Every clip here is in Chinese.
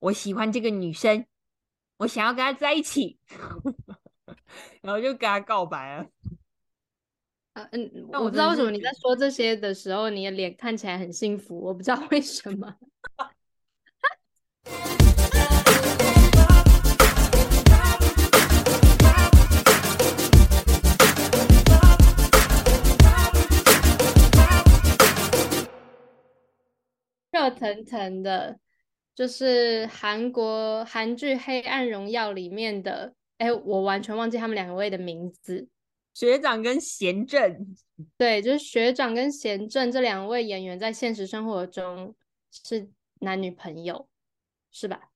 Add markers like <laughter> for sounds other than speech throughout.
我喜欢这个女生，我想要跟她在一起，<laughs> 然后就跟她告白了。啊嗯，那我我不知道为什么你在说这些的时候，你的脸看起来很幸福，我不知道为什么。<laughs> 热腾腾的，就是韩国韩剧《黑暗荣耀》里面的，哎，我完全忘记他们两位的名字。学长跟贤正，对，就是学长跟贤正这两位演员在现实生活中是男女朋友，是吧？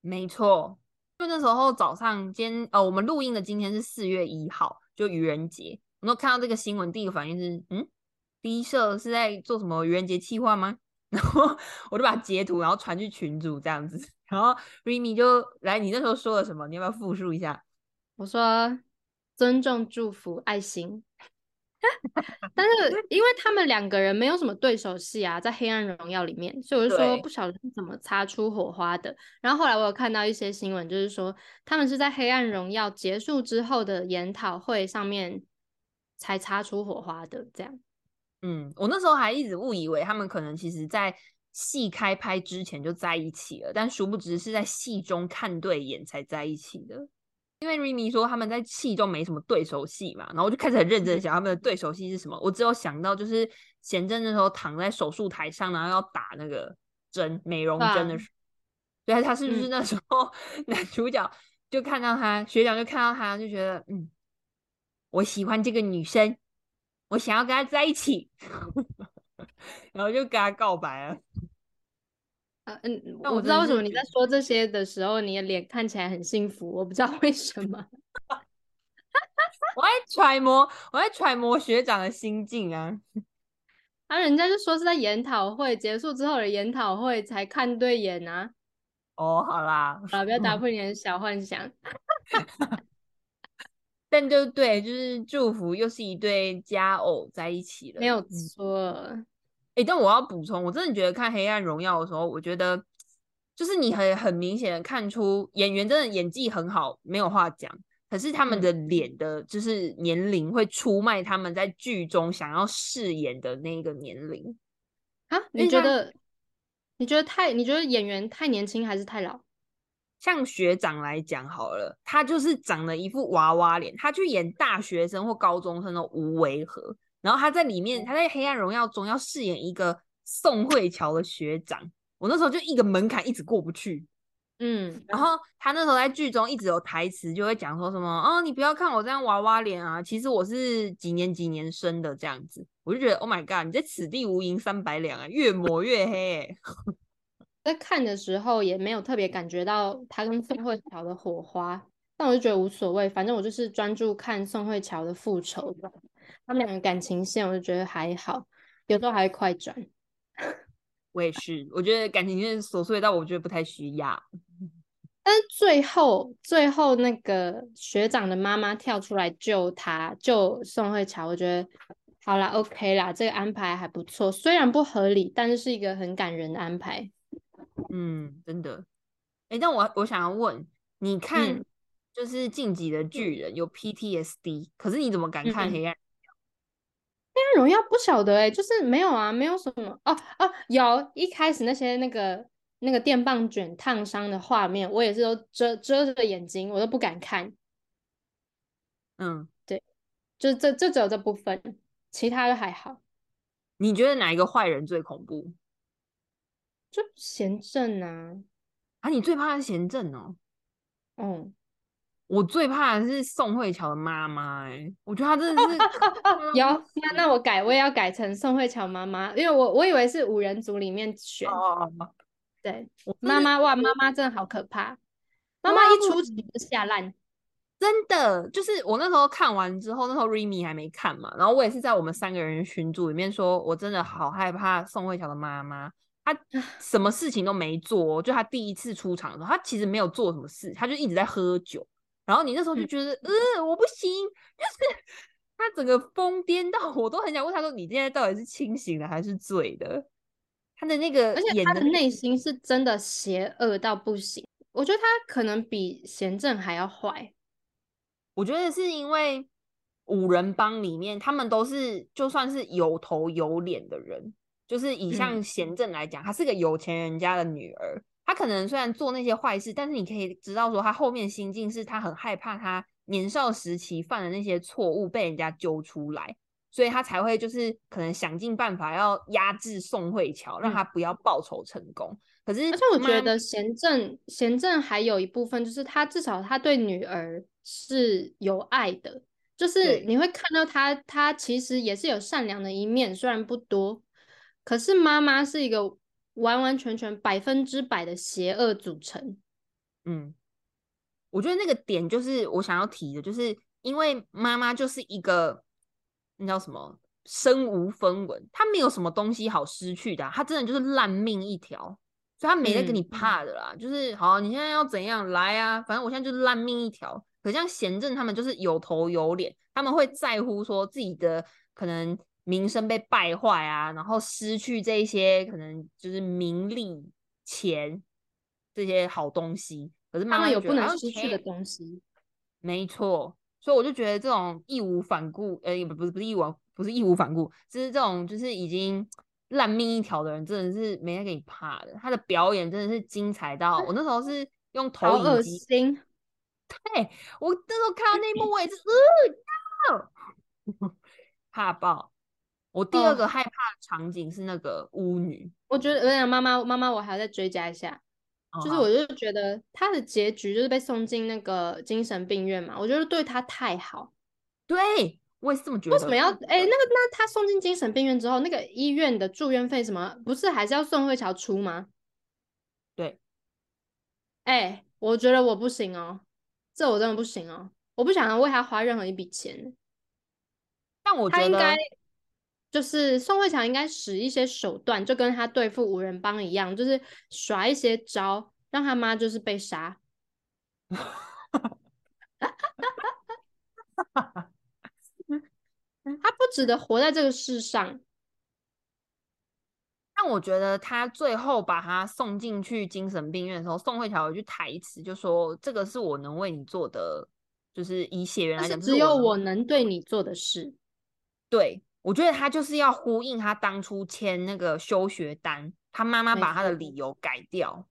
没错。就那时候早上，今天呃，我们录音的今天是四月一号，就愚人节。我那看到这个新闻，第一个反应是，嗯，第一社是在做什么愚人节计划吗？然后我就把它截图，然后传去群主这样子。然后 Remy 就来，你那时候说了什么？你要不要复述一下？我说尊重、祝福、爱心。<laughs> 但是 <laughs> 因为他们两个人没有什么对手戏啊，在《黑暗荣耀》里面，所以我就说不晓得是怎么擦出火花的。然后后来我有看到一些新闻，就是说他们是在《黑暗荣耀》结束之后的研讨会上面才擦出火花的，这样。嗯，我那时候还一直误以为他们可能其实在戏开拍之前就在一起了，但殊不知是在戏中看对眼才在一起的。因为 Remy 说他们在戏中没什么对手戏嘛，然后我就开始很认真想他们的对手戏是什么。我只有想到就是贤正那时候躺在手术台上，然后要打那个针美容针的啊时候，对，他是不是嗯那时候男主角就看到他，学长就看到他就觉得嗯，我喜欢这个女生，我想要跟他在一起，<laughs> 然后就跟他告白了。啊嗯，但我我不知道为什么你在说这些的时候，你的脸看起来很幸福，我不知道为什么。<laughs> 我在揣摩，我在揣摩学长的心境啊。<laughs> 啊，人家就说是在研讨会结束之后的研讨会才看对眼啊。哦，好啦，好了，不要打破你的小幻想。但就对，就是祝福又是一对佳偶在一起了。没有嗯错，诶，但我要补充，我真的觉得看《黑暗荣耀》的时候，我觉得就是你很很明显的看出演员真的演技很好，没有话讲。可是他们嗯的脸的，就是年龄会出卖他们在剧中想要饰演的那个年龄。啊？你觉得？你觉得太？你觉得演员太年轻还是太老？像学长来讲好了，他就是长了一副娃娃脸，他去演大学生或高中生的无违和。然后他在里面，他在《黑暗荣耀》中要饰演一个宋慧乔的学长，我那时候就一个门槛一直过不去。嗯，然后他那时候在剧中一直有台词，就会讲说什么哦，你不要看我这样娃娃脸啊，其实我是几年几年生的这样子。我就觉得 Oh my god，你在此地无银三百两啊，越抹越黑、欸。<laughs> 在看的时候也没有特别感觉到他跟宋慧乔的火花，但我就觉得无所谓，反正我就是专注看宋慧乔的复仇，他们两个感情线我就觉得还好，有时候还会快转。<laughs> 我也是，我觉得感情线琐碎到我觉得不太需要。但是最后，最后那个学长的妈妈跳出来救他，救宋慧乔，我觉得好啦，OK 啦，这个安排还不错，虽然不合理，但是是一个很感人的安排。嗯，真的。哎，但我我想要问，你看嗯就是晋级的巨人有 PTSD，可是你怎么敢看嗯黑暗？那荣耀不晓得哎、就是没有啊，没有什么哦哦，有一开始那些那个那个电棒卷烫伤的画面，我也是都遮遮着眼睛，我都不敢看，嗯，对就这这只有这部分，其他的还好。你觉得哪一个坏人最恐怖？就贤正啊，啊，你最怕的是贤正哦。嗯，我最怕的是宋慧乔的妈妈，哎，我觉得她真的是 <laughs> 有那那我改，我也要改成宋慧乔妈妈，因为我我以为是五人组里面选，哦，对，妈妈哇，妈妈真的好可怕，妈妈一出场就吓烂，真的就是我那时候看完之后，那时候 Remy 还没看嘛，然后我也是在我们三个人群组里面说，我真的好害怕宋慧乔的妈妈，她什么事情都没做哦，就他第一次出场的时候，他其实没有做什么事，他就一直在喝酒，然后你那时候就嗯觉得，呃，我不行，<laughs> 就是他整个疯癫到我都很想问他说，你现在到底是清醒的还是醉的？他的那个而且他的内心是真的邪恶到不行。我觉得他可能比贤正还要坏。我觉得是因为五人帮里面，他们都是就算是有头有脸的人，就是以像嗯贤正来讲，她是个有钱人家的女儿，她可能虽然做那些坏事，但是你可以知道说，她后面心境是她很害怕她年少时期犯的那些错误被人家揪出来，所以她才会就是可能想尽办法要压制宋慧乔，让嗯。她不要报仇成功。可是，而且我觉得贤正贤正还有一部分就是他至少他对女儿是有爱的，就是你会看到他他其实也是有善良的一面，虽然不多，可是妈妈是一个完完全全百分之百的邪恶组成。嗯，我觉得那个点就是我想要提的，就是因为妈妈就是一个那叫什么身无分文，她没有什么东西好失去的啊、她真的就是烂命一条，所以她没得跟你嗯怕的啦。就是好，你现在要怎样来啊？反正我现在就是烂命一条。可像贤正他们就是有头有脸，他们会在乎说自己的可能名声被败坏啊，然后失去这一些可能就是名利、钱这些好东西。可是妈妈有不能失去的东西。没错，所以我就觉得这种义无反顾，呃，不不是不是义无不是义无反顾，就是这种就是已经烂命一条的人，真的是没人给你怕的。他的表演真的是精彩到，我那时候是用投影机，心！对我那时候看到那一幕，我也是呃，<laughs> 怕爆。我第二哦个害怕的场景是那个巫女，我觉得，我想妈妈妈妈，我还要再追加一下，就是哦我就觉得她的结局就是被送进那个精神病院嘛，我觉得对她太好。对我也是这么觉得。为什么要？哎、那个那她送进精神病院之后，那个医院的住院费什么，不是还是要宋慧乔出吗？对，哎、我觉得我不行哦，这我真的不行哦，我不想要为他花任何一笔钱。但我觉得他应该就是宋慧乔应该使一些手段，就跟他对付五人帮一样，就是耍一些招，让他妈就是被杀。<laughs> 他不值得活在这个世上。但我觉得他最后把他送进去精神病院的时候，宋慧乔有一句台词就说：“这个是我能为你做的，就是以血缘来讲，只有我能对你做的事。对，我觉得他就是要呼应他当初签那个休学单，他妈妈把他的理由改掉，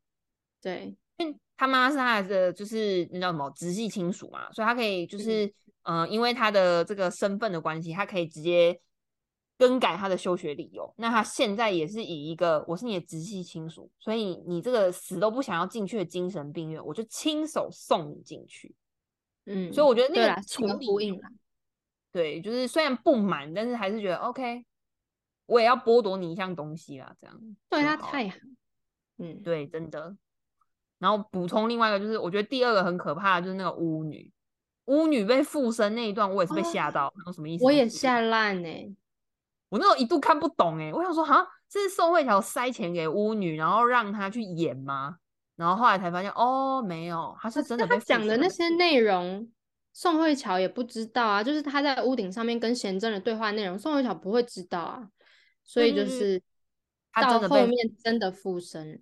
对，因为他妈妈是他的就是那叫什么直系亲属嘛，所以他可以就是嗯、呃因为他的这个身份的关系，他可以直接更改他的休学理由。那他现在也是以一个我是你的直系亲属，所以你这个死都不想要进去的精神病院，我就亲手送你进去。嗯，所以我觉得那个呼应啦。对，就是虽然不满，但是还是觉得 OK，我也要剥夺你一项东西啦，这样对他太好，嗯，对，真的。然后补充另外一个，就是我觉得第二个很可怕的就是那个巫女，巫女被附身那一段，我也是被吓到，那什么意思？哦我也吓烂呢。我那时候一度看不懂哎、我想说哈，这是宋慧乔塞钱给巫女，然后让她去演吗？然后后来才发现哦，没有，她是真的被他讲的那些内容，宋慧乔也不知道啊，就是他在屋顶上面跟贤正的对话内容，宋慧乔不会知道啊，所以就是他到后面真的附身，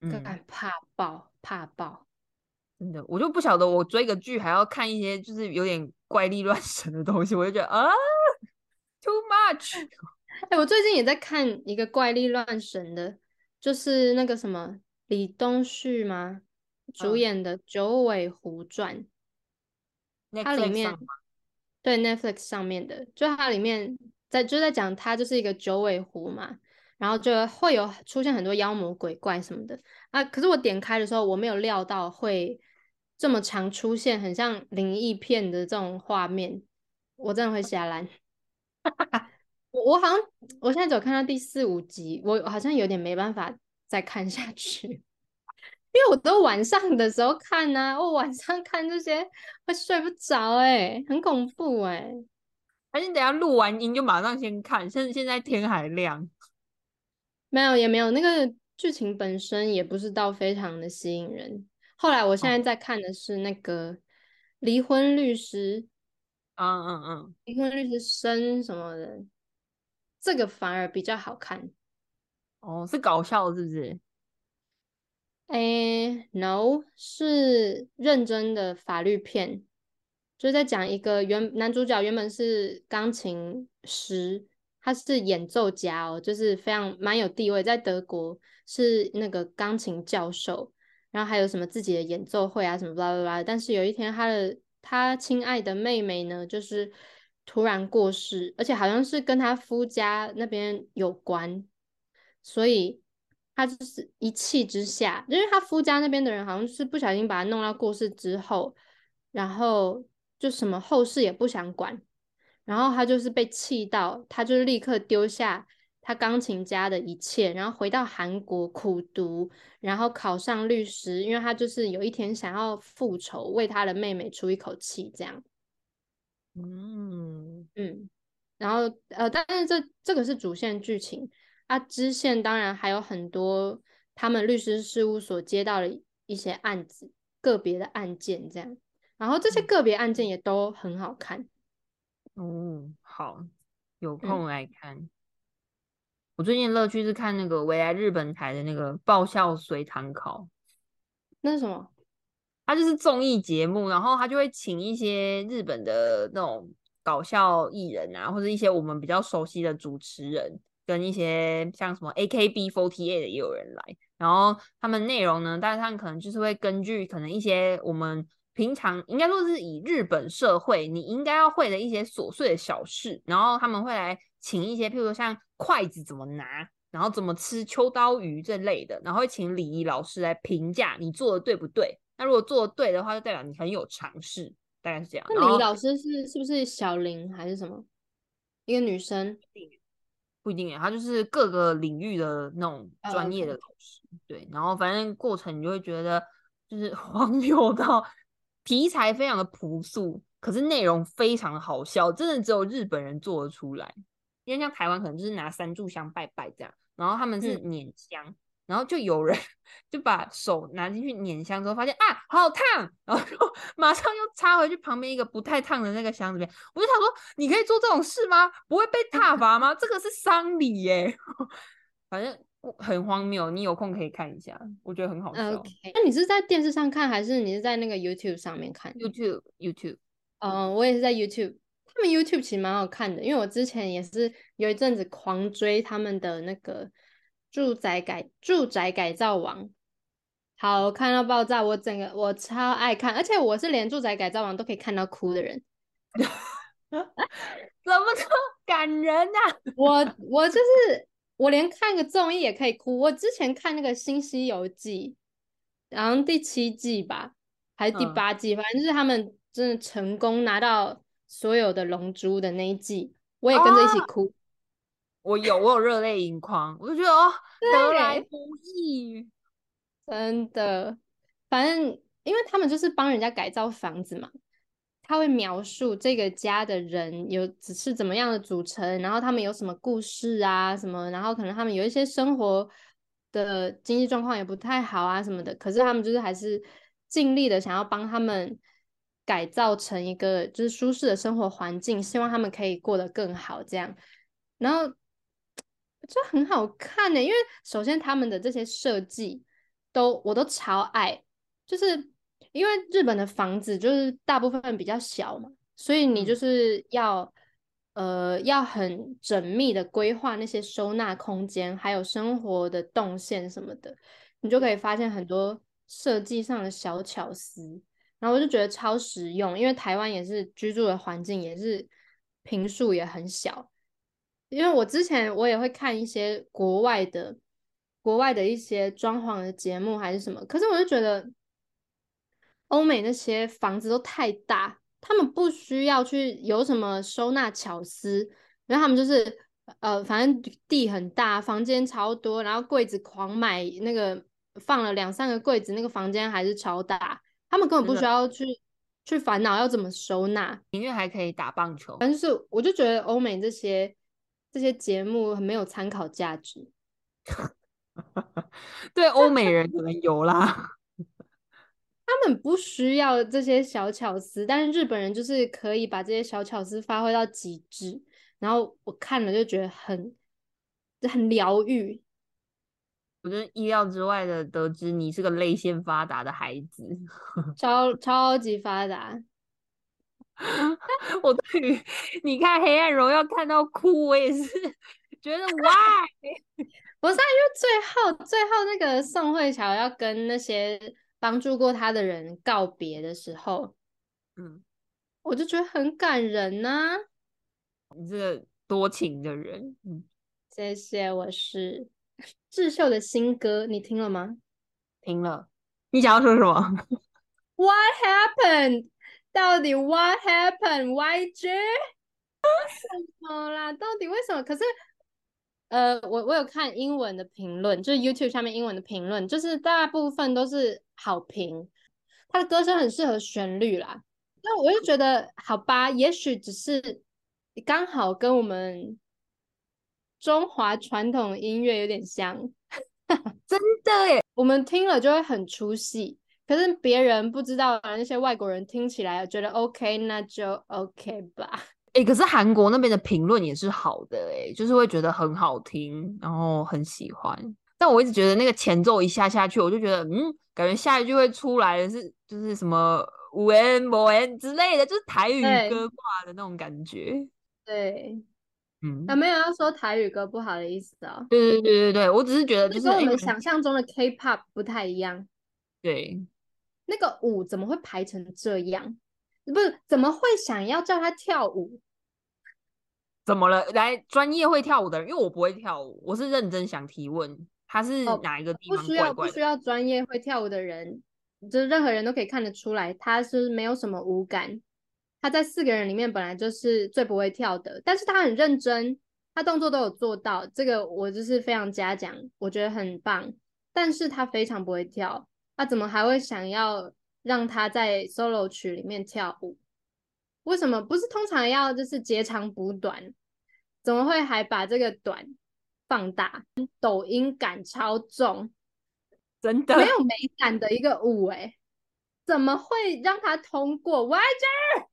嗯，干怕爆怕爆。真的，我就不晓得我追个剧还要看一些就是有点怪力乱神的东西，我就觉得啊，too much。<laughs> 哎、我最近也在看一个怪力乱神的，就是那个什么李东旭吗？主嗯演的《九尾狐传》。它里面对 Netflix 上面的，就它里面在就在讲它就是一个九尾狐嘛，然后就会有出现很多妖魔鬼怪什么的啊。可是我点开的时候，我没有料到会这么常出现很像灵异片的这种画面，我真的会吓烂。<laughs> 我我好像我现在只有看到第四五集，我好像有点没办法再看下去。因为我都晚上的时候看呐、<laughs> 我晚上看这些会睡不着，哎，很恐怖哎、还是等下录完音就马上先看，甚至现在天还亮。没有也没有，那个剧情本身也不是到非常的吸引人。后来我现在在看的是那个《离婚律师》，嗯嗯嗯，离婚律师生什么的，这个反而比较好看。哦，是搞笑是不是？哎，no，是认真的法律片，就是在讲一个原男主角原本是钢琴师，他是演奏家哦，就是非常蛮有地位，在德国是那个钢琴教授，然后还有什么自己的演奏会啊什么巴拉巴拉。但是有一天，他的他亲爱的妹妹呢，就是突然过世，而且好像是跟他夫家那边有关，所以。他就是一气之下，因为他夫家那边的人好像是不小心把他弄到过世之后，然后就什么后事也不想管，然后他就是被气到，他就立刻丢下他钢琴家的一切，然后回到韩国苦读，然后考上律师，因为他就是有一天想要复仇，为他的妹妹出一口气，这样。嗯嗯，然后呃，但是这这个是主线剧情。啊，支线当然还有很多，他们律师事务所接到的一些案子，个别的案件这样，然后这些个别案件也都很好看。哦，好，有空来看。我最近乐趣是看那个未来日本台的那个爆笑随堂考。那是什么？他就是综艺节目，然后他就会请一些日本的那种搞笑艺人啊，或者一些我们比较熟悉的主持人。跟一些像什么 AKB48 的也有人来，然后他们内容呢，大致上可能就是会根据可能一些我们平常应该说是以日本社会你应该要会的一些琐碎的小事，然后他们会来请一些，譬如说像筷子怎么拿，然后怎么吃秋刀鱼这类的，然后会请礼仪老师来评价你做的对不对。那如果做的对的话，就代表你很有尝试，大概是这样。那礼仪老师是是不是小林还是什么一个女生？不一定诶，他就是各个领域的那种专业的老师，对。然后反正过程你就会觉得就是 <laughs> 荒谬到题材非常的朴素，可是内容非常的好笑，真的只有日本人做得出来。因为像台湾可能就是拿三炷香拜拜这样，然后他们是捻香。然后就有人 <laughs> 就把手拿进去捻香之后，发现啊好烫，然后就 <laughs> 马上又插回去旁边一个不太烫的那个箱子里面。我就想说，你可以做这种事吗？不会被踏伐吗？这个是丧礼耶，<laughs> 反正很荒谬。你有空可以看一下，我觉得很好笑。那你是在电视上看，还是你是在那个 YouTube 上面看？YouTube YouTube。嗯，我也是在 YouTube。他们 YouTube 其实蛮好看的，因为我之前也是有一阵子狂追他们的那个。住宅改住宅改造王，好看到爆炸！我整个我超爱看，而且我是连住宅改造王都可以看到哭的人，<laughs> 怎么这么感人呐？我我就是我连看个综艺也可以哭。我之前看那个《新西游记》，然后第七季吧，还是第八季，反正就是他们真的成功拿到所有的龙珠的那一季，我也跟着一起哭。我有，我有热泪盈眶，我就觉得哦，得来不易，真的。反正因为他们就是帮人家改造房子嘛，他会描述这个家的人有只是怎么样的组成，然后他们有什么故事啊什么，然后可能他们有一些生活的经济状况也不太好啊什么的，可是他们就是还是尽力的想要帮他们改造成一个就是舒适的生活环境，希望他们可以过得更好这样，然后。就很好看呢，因为首先他们的这些设计都我都超爱，就是因为日本的房子就是大部分比较小嘛，所以你就是要呃要很缜密的规划那些收纳空间，还有生活的动线什么的，你就可以发现很多设计上的小巧思，然后我就觉得超实用，因为台湾也是居住的环境也是平数也很小。因为我之前我也会看一些国外的、国外的一些装潢的节目还是什么，可是我就觉得欧美那些房子都太大，他们不需要去有什么收纳巧思，然后他们就是呃，反正地很大，房间超多，然后柜子狂买那个放了两三个柜子，那个房间还是超大，他们根本不需要去去烦恼要怎么收纳，因为还可以打棒球。但是我就觉得欧美这些。这些节目很没有参考价值，<laughs> 对欧美人可能有啦，他们不需要这些小巧思，但是日本人就是可以把这些小巧思发挥到极致，然后我看了就觉得很很疗愈，我觉得意料之外的得知你是个泪腺发达的孩子，超超级发达。<laughs> 我对于你看《黑暗荣耀》看到哭，我也是觉得 why？<laughs> 不是，因为最后最后那个宋慧乔要跟那些帮助过他的人告别的时候，<laughs> 嗯，我就觉得很感人呐、你这个多情的人，嗯，谢谢，我是智秀的新歌，你听了吗听了，你想要说什么？？What happened？到底 What happened？YG？为什么啦？到底为什么？可是，呃，我我有看英文的评论，就是 YouTube 下面英文的评论，就是大部分都是好评。他的歌声很适合旋律啦，那我就觉得好吧，也许只是刚好跟我们中华传统音乐有点像，<laughs> 真的耶，我们听了就会很出戏。可是别人不知道，那些外国人听起来觉得 OK，那就 OK 吧。哎、可是韩国那边的评论也是好的，哎，就是会觉得很好听，然后很喜欢。但我一直觉得那个前奏一下下去，我就觉得，嗯，感觉下一句会出来的是就是什么五 n 某 n 之类的，就是台语歌挂的那种感觉。对，嗯，啊，没有要说台语歌不好的意思哦，对对对对对，我只是觉得就是我们想象中的 K-pop 不太一样。对，那个舞怎么会排成这样？不是，怎么会想要叫他跳舞？怎么了？来，专业会跳舞的人，因为我不会跳舞，我是认真想提问，他是哦哪一个地不方需要不需？要专业会跳舞的人，就是任何人都可以看得出来，他是没有什么舞感。他在四个人里面本来就是最不会跳的，但是他很认真，他动作都有做到，这个我就是非常嘉奖，我觉得很棒。但是他非常不会跳，他怎么还会想要让他在 solo 曲里面跳舞？为什么不是通常要就是截长补短？怎么会还把这个短放大？抖音感超重，<laughs> 真的没有美感的一个舞哎、怎么会让他通过？YG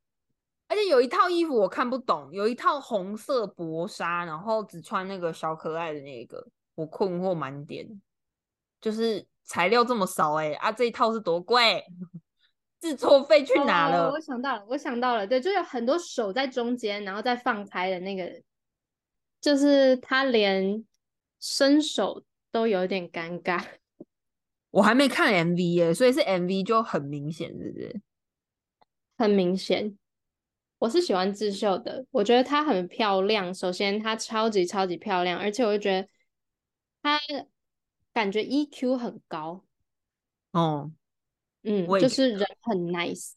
而且有一套衣服我看不懂，有一套红色薄纱，然后只穿那个小可爱的那个，我困惑满点。就是材料这么少哎、啊，这一套是多贵？<laughs> 制作费去哪了？哦我想到了，我想到了，对，就有很多手在中间，然后再放开的那个，就是他连伸手都有点尴尬。<laughs> 我还没看 MV 耶、所以是 MV 就很明显，是不是？很明显，我是喜欢智秀的，我觉得她很漂亮。首先，她超级超级漂亮，而且我就觉得她感觉 EQ 很高，哦，嗯，就是人很 nice。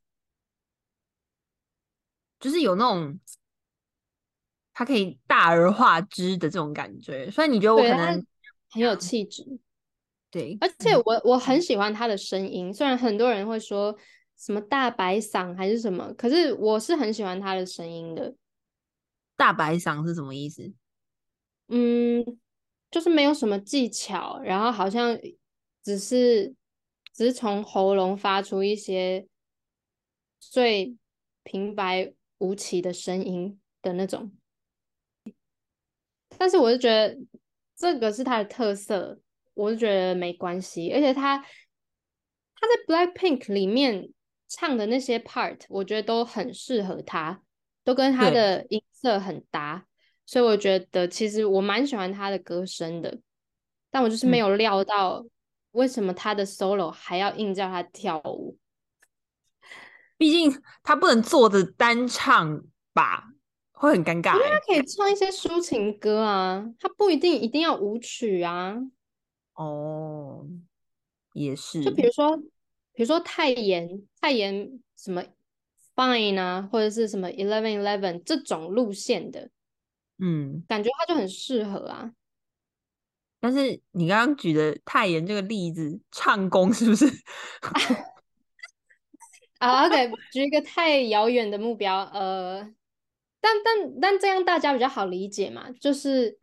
就是有那种他可以大而化之的这种感觉。所以你觉得我可能很有气质，对，而且我我很喜欢他的声音，虽然很多人会说什么大白嗓还是什么，可是我是很喜欢他的声音的。大白嗓是什么意思？嗯，就是没有什么技巧，然后好像只是只是从喉咙发出一些最平白无奇的声音的那种。但是我就觉得这个是他的特色，我就觉得没关系。而且他他在 Blackpink 里面唱的那些 part，我觉得都很适合他，都跟他的音色很搭。所以我觉得其实我蛮喜欢他的歌声的，但我就是没嗯有料到为什么他的 solo 还要硬叫他跳舞。<laughs> 毕竟他不能坐着单唱吧，会很尴尬因为他欸。可以唱一些抒情歌啊，他不一定一定要舞曲啊。哦，也是，就比如说，比如说泰妍，泰妍什么 Fine 啊，或者是什么 Eleven Eleven 这种路线的嗯，感觉，他就很适合啊。但是你刚刚举的泰妍这个例子，唱功是不是？<laughs> 啊，OK，举一个太遥远的目标，呃，但但但这样大家比较好理解嘛，就是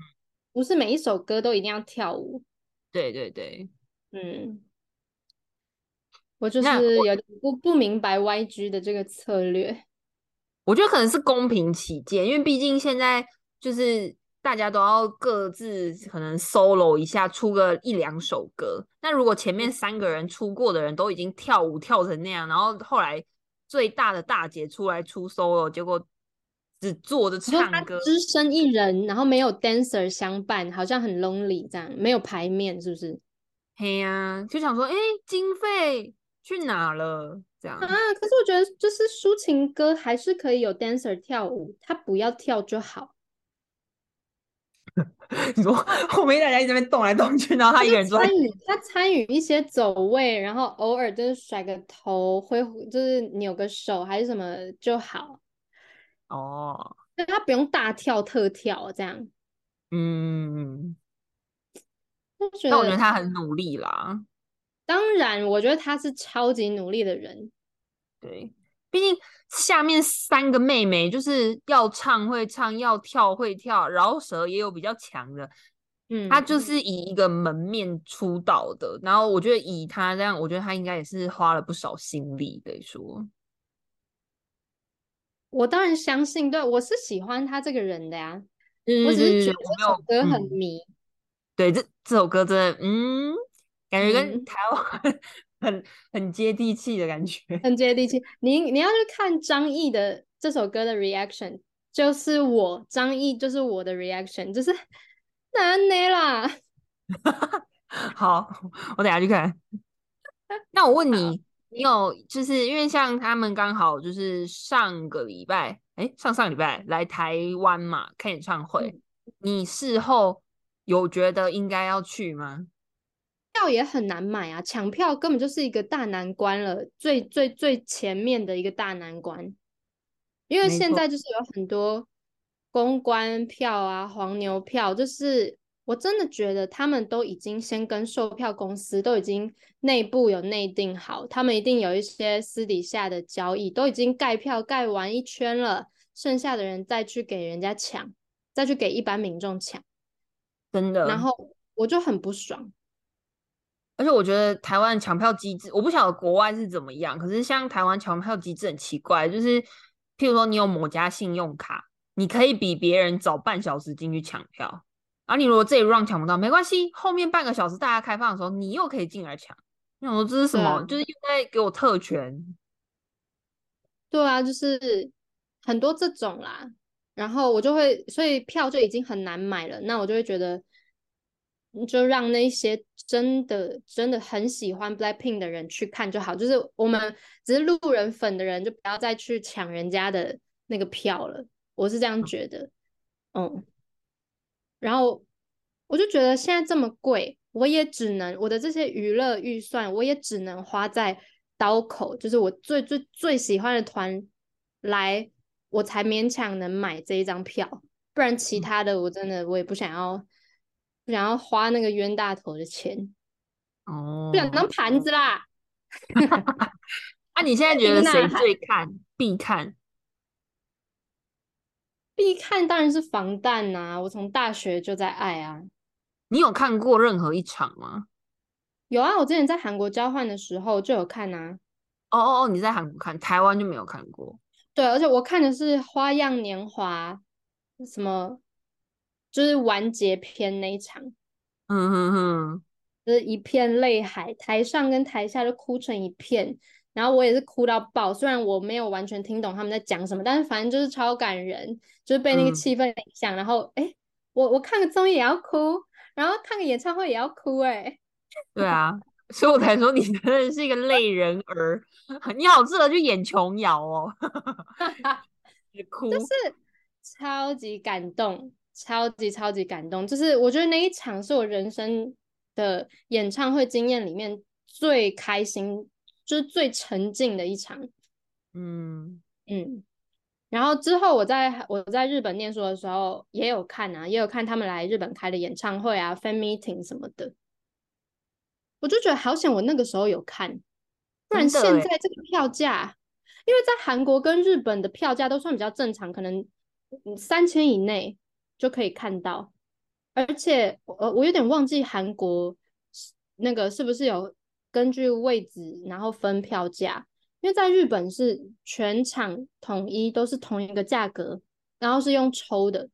不是每一首歌都一定要跳舞，对对对，嗯，我就是有点不不明白 YG 的这个策略，我觉得可能是公平起见，因为毕竟现在就是大家都要各自可能 solo 一下，出个一两首歌。那如果前面三个人出过的人都已经跳舞跳成那样，然后后来最大的大姐出来出 solo，结果只坐着唱歌，只身一人，然后没有 dancer 相伴，好像很 lonely 这样，没有牌面，是不是？嘿呀，就想说，哎，经费去哪了？这样啊？可是我觉得，就是抒情歌还是可以有 dancer 跳舞，他不要跳就好。<laughs> 你说后面大家一直在动来动去，然后他一个人参与，他参与一些走位，然后偶尔就是甩个头，挥就是扭个手还是什么就好。哦，那他不用大跳特跳这样。嗯，那我觉得他很努力啦。当然，我觉得他是超级努力的人。对。毕竟下面三个妹妹就是要唱会唱，要跳会跳，饶舌也有比较强的。嗯，她就是以一个门面出道的。然后我觉得以她这样，我觉得她应该也是花了不少心力。得说，我当然相信，对我是喜欢她这个人的呀。嗯我只是觉得这首歌很迷。对，这这首歌真的，嗯，感觉跟台湾。很很接地气的感觉，很接地气。你你要去看张译的这首歌的 reaction，就是我张译就是我的 reaction，就是难呢啦。<laughs> 好，我等下去看。<laughs> 那我问你，你有就是因为像他们刚好就是上个礼拜，哎，上上礼拜来台湾嘛看演唱会，你事后有觉得应该要去吗？票也很难买啊，抢票根本就是一个大难关了，最最最前面的一个大难关。因为现在就是有很多公关票啊、黄牛票，就是我真的觉得他们都已经先跟售票公司都已经内部有内定好，他们一定有一些私底下的交易，都已经盖票盖完一圈了，剩下的人再去给人家抢，再去给一般民众抢，真的。然后我就很不爽。而且我觉得台湾抢票机制，我不晓得国外是怎么样。可是像台湾抢票机制很奇怪，就是譬如说你有某家信用卡，你可以比别人早半小时进去抢票，而你如果这一 round 抢不到，没关系，后面半个小时大家开放的时候，你又可以进来抢。那我说这是什么？就是又在给我特权。对啊，就是很多这种啦。然后我就会，所以票就已经很难买了。那我就会觉得。就让那些真的真的很喜欢 Blackpink 的人去看就好，就是我们只是路人粉的人就不要再去抢人家的那个票了。我是这样觉得，嗯。然后我就觉得现在这么贵，我也只能我的这些娱乐预算，我也只能花在刀口，就是我最最最喜欢的团来，我才勉强能买这一张票，不然其他的我真的我也不想要。不想要花那个冤大头的钱哦，不想当盘子啦。<laughs> 那你现在 <laughs> 觉得谁最看必看？必看当然是防弹呐！我从大学就在爱啊。你有看过任何一场吗？有啊，我之前在韩国交换的时候就有看呐。哦哦哦，你在韩国看，台湾就没有看过。对，而且我看的是《花样年华》，什么？就是完结篇那一场，嗯哼哼，就是一片泪海，台上跟台下都哭成一片，然后我也是哭到爆。虽然我没有完全听懂他们在讲什么，但是反正就是超感人，就是被那个气氛影响。然后，哎，我我看个综艺也要哭，然后看个演唱会也要哭，哎，<laughs> 对啊，所以我才说你真的是一个泪人儿，你好适合去演琼瑶哦，<laughs> <laughs> 哭，就是超级感动。超级超级感动，就是我觉得那一场是我人生的演唱会经验里面最开心，就是最沉浸的一场。嗯嗯，然后之后我在我在日本念书的时候也有看啊，也有看他们来日本开的演唱会啊，fan meeting 什么的。我就觉得好险，我那个时候有看，不然现在这个票价，因为在韩国跟日本的票价都算比较正常，可能三千以内。就可以看到，而且我我有点忘记韩国那个是不是有根据位置然后分票价，因为在日本是全场统一都是同一个价格，然后是用抽的。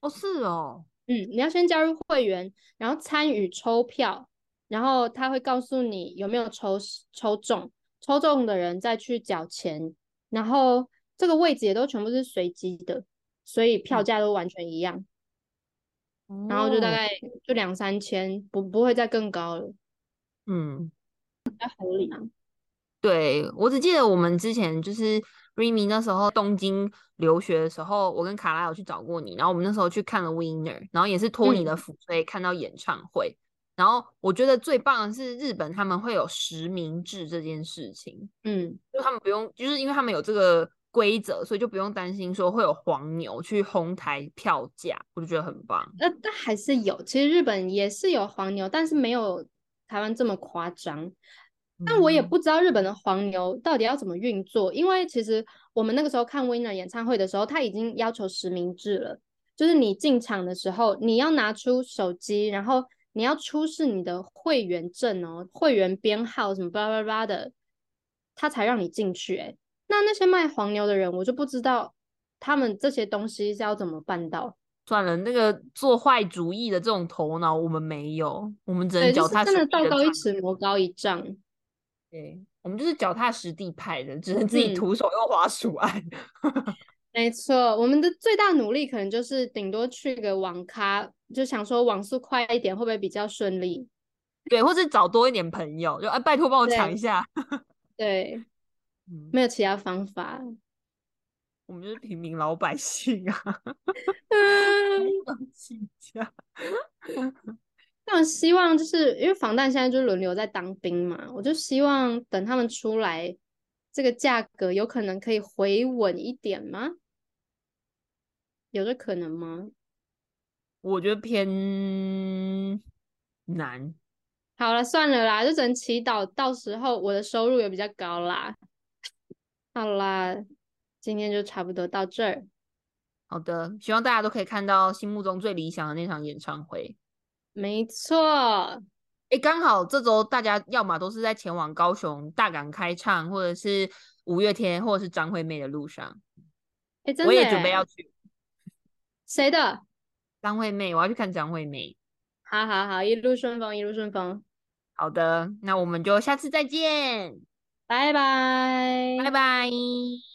哦，是哦，嗯，你要先加入会员，然后参与抽票，然后他会告诉你有没有抽抽中，抽中的人再去缴钱，然后这个位置也都全部是随机的，所以票价都完全一样。然后就大哦概就两三千，不不会再更高了，嗯。比较合理啊。对，我只记得我们之前就是 Remy 那时候东京留学的时候，我跟卡拉有去找过你，然后我们那时候去看了 Winner，然后也是托你的嗯福，所以看到演唱会。然后我觉得最棒的是日本他们会有实名制这件事情，嗯，就他们不用，就是因为他们有这个规则，所以就不用担心说会有黄牛去哄抬票价，我就觉得很棒。那但还是有，其实日本也是有黄牛，但是没有台湾这么夸张。但我也嗯不知道日本的黄牛到底要怎么运作，因为其实我们那个时候看 Winner 演唱会的时候，他已经要求实名制了，就是你进场的时候，你要拿出手机，然后你要出示你的会员证哦，会员编号什么巴拉巴拉的，他才让你进去、欸。那那些卖黄牛的人，我就不知道他们这些东西是要怎么办到。算了，那个做坏主意的这种头脑我们没有，我们只能脚踏实地真的道高一尺，魔高一丈。对，我们就是脚踏实地派的，只能自己嗯徒手用滑鼠按。<laughs> 没错，我们的最大努力可能就是顶多去个网咖，就想说网速快一点，会不会比较顺利？对，或是找多一点朋友，就啊，拜托帮我抢一下。<laughs> 对，嗯，没有其他方法。我们就是平民老百姓啊，<laughs> 嗯，放弃家。但我希望就是因为防弹现在就轮流在当兵嘛，我就希望等他们出来，这个价格有可能可以回稳一点吗？有这可能吗？我觉得偏难。好了，算了啦，就只能祈祷到时候我的收入也比较高啦。好啦，今天就差不多到这儿。好的，希望大家都可以看到心目中最理想的那场演唱会。没错，诶，刚好这周大家要么都是在前往高雄大港开唱，或者是五月天，或者是张惠妹的路上。哎，真我也准备要去谁的？<laughs> 张惠妹，我要去看张惠妹。好好好，一路顺风，一路顺风，好的，那我们就下次再见，拜拜，拜拜。